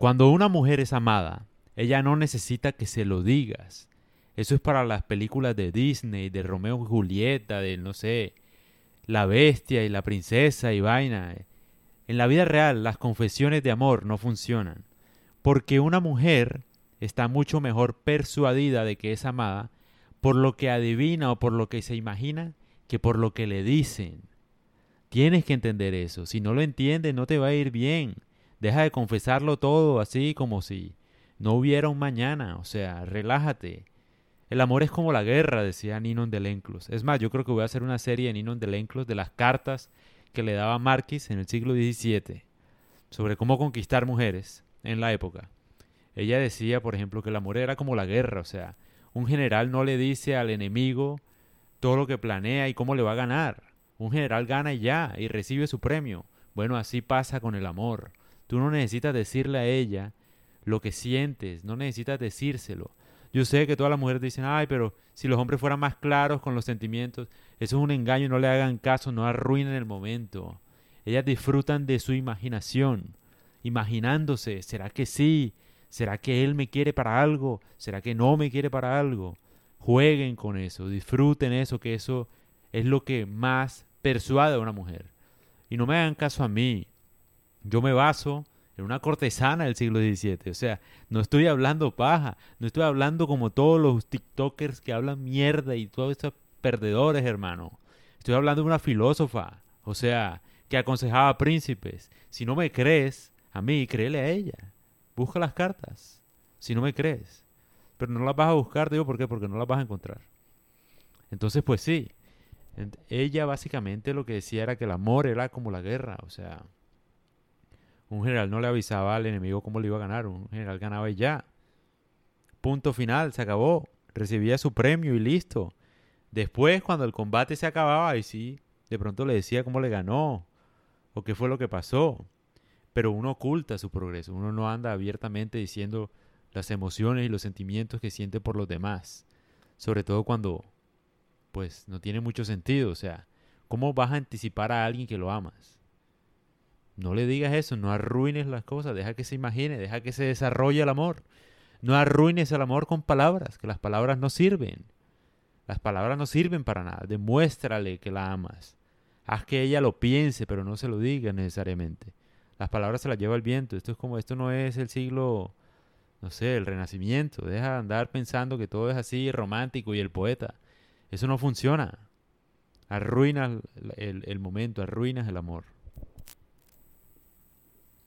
Cuando una mujer es amada, ella no necesita que se lo digas. Eso es para las películas de Disney, de Romeo y Julieta, de no sé, la bestia y la princesa y vaina. En la vida real las confesiones de amor no funcionan, porque una mujer está mucho mejor persuadida de que es amada por lo que adivina o por lo que se imagina que por lo que le dicen. Tienes que entender eso. Si no lo entiendes, no te va a ir bien. Deja de confesarlo todo así como si no hubiera un mañana. O sea, relájate. El amor es como la guerra, decía Ninon de Lenclos. Es más, yo creo que voy a hacer una serie de Ninon de Lenclos de las cartas que le daba Marquis en el siglo XVII sobre cómo conquistar mujeres en la época. Ella decía, por ejemplo, que el amor era como la guerra, o sea, un general no le dice al enemigo todo lo que planea y cómo le va a ganar. Un general gana y ya, y recibe su premio. Bueno, así pasa con el amor. Tú no necesitas decirle a ella lo que sientes, no necesitas decírselo. Yo sé que todas las mujeres dicen, ay, pero si los hombres fueran más claros con los sentimientos, eso es un engaño, no le hagan caso, no arruinen el momento. Ellas disfrutan de su imaginación, imaginándose, ¿será que sí? ¿Será que él me quiere para algo? ¿Será que no me quiere para algo? Jueguen con eso, disfruten eso, que eso es lo que más persuade a una mujer. Y no me hagan caso a mí. Yo me baso en una cortesana del siglo XVII. O sea, no estoy hablando paja, no estoy hablando como todos los TikTokers que hablan mierda y todos estos perdedores, hermano. Estoy hablando de una filósofa, o sea, que aconsejaba príncipes. Si no me crees a mí, créele a ella. Busca las cartas, si no me crees. Pero no las vas a buscar, digo, ¿por qué? Porque no las vas a encontrar. Entonces, pues sí, ella básicamente lo que decía era que el amor era como la guerra, o sea, un general no le avisaba al enemigo cómo le iba a ganar, un general ganaba y ya. Punto final, se acabó, recibía su premio y listo. Después, cuando el combate se acababa, y sí, de pronto le decía cómo le ganó o qué fue lo que pasó. Pero uno oculta su progreso, uno no anda abiertamente diciendo las emociones y los sentimientos que siente por los demás. Sobre todo cuando pues no tiene mucho sentido. O sea, ¿cómo vas a anticipar a alguien que lo amas? No le digas eso, no arruines las cosas, deja que se imagine, deja que se desarrolle el amor. No arruines el amor con palabras, que las palabras no sirven. Las palabras no sirven para nada. Demuéstrale que la amas. Haz que ella lo piense, pero no se lo diga necesariamente. Las palabras se las lleva el viento. Esto es como, esto no es el siglo, no sé, el renacimiento. Deja de andar pensando que todo es así romántico y el poeta. Eso no funciona. Arruinas el, el momento, arruinas el amor.